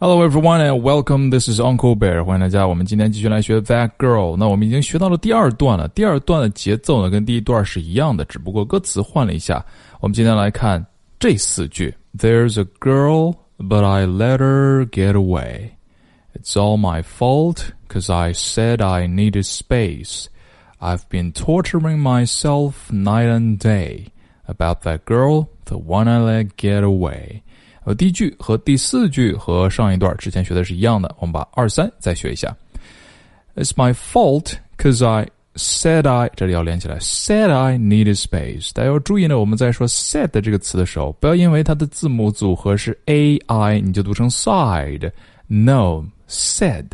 Hello everyone and welcome. This is Uncle Bear. 欢迎大家，我们今天继续来学 That Girl。那我们已经学到了第二段了。第二段的节奏呢，跟第一段是一样的，只不过歌词换了一下。我们今天来看这四句：There's a girl, but I let her get away. It's all my fault, cause I said I needed space. I've been torturing myself night and day about that girl, the one I let get away. 呃，第一句和第四句和上一段之前学的是一样的，我们把二三再学一下。It's my fault cause I said I 这里要连起来，said I needed space。大家要注意呢，我们在说 said 这个词的时候，不要因为它的字母组合是 a i，你就读成 side。No，said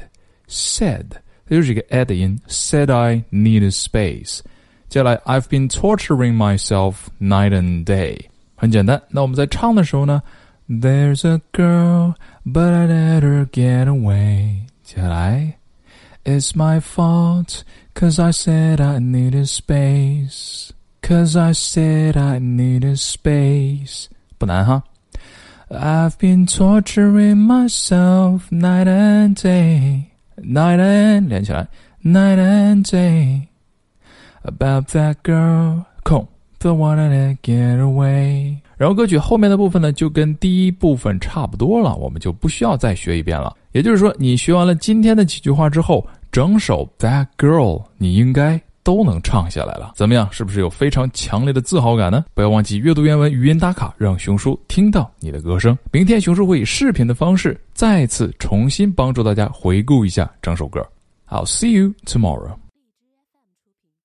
said，它就是一个 a 的音。Said I needed space。接下来，I've been torturing myself night and day。很简单，那我们在唱的时候呢 ？There's a girl, but I let her get away. 接下来，It's my fault, cause I said I needed space. Cause I said I needed space. 不难哈。I've been torturing myself night and day. Night and 连起来，night and day. About that girl, 空，the one I let get away. 然后歌曲后面的部分呢，就跟第一部分差不多了，我们就不需要再学一遍了。也就是说，你学完了今天的几句话之后，整首《That Girl》你应该都能唱下来了。怎么样？是不是有非常强烈的自豪感呢？不要忘记阅读原文、语音打卡，让熊叔听到你的歌声。明天熊叔会以视频的方式再次重新帮助大家回顾一下整首歌。I'll see you tomorrow.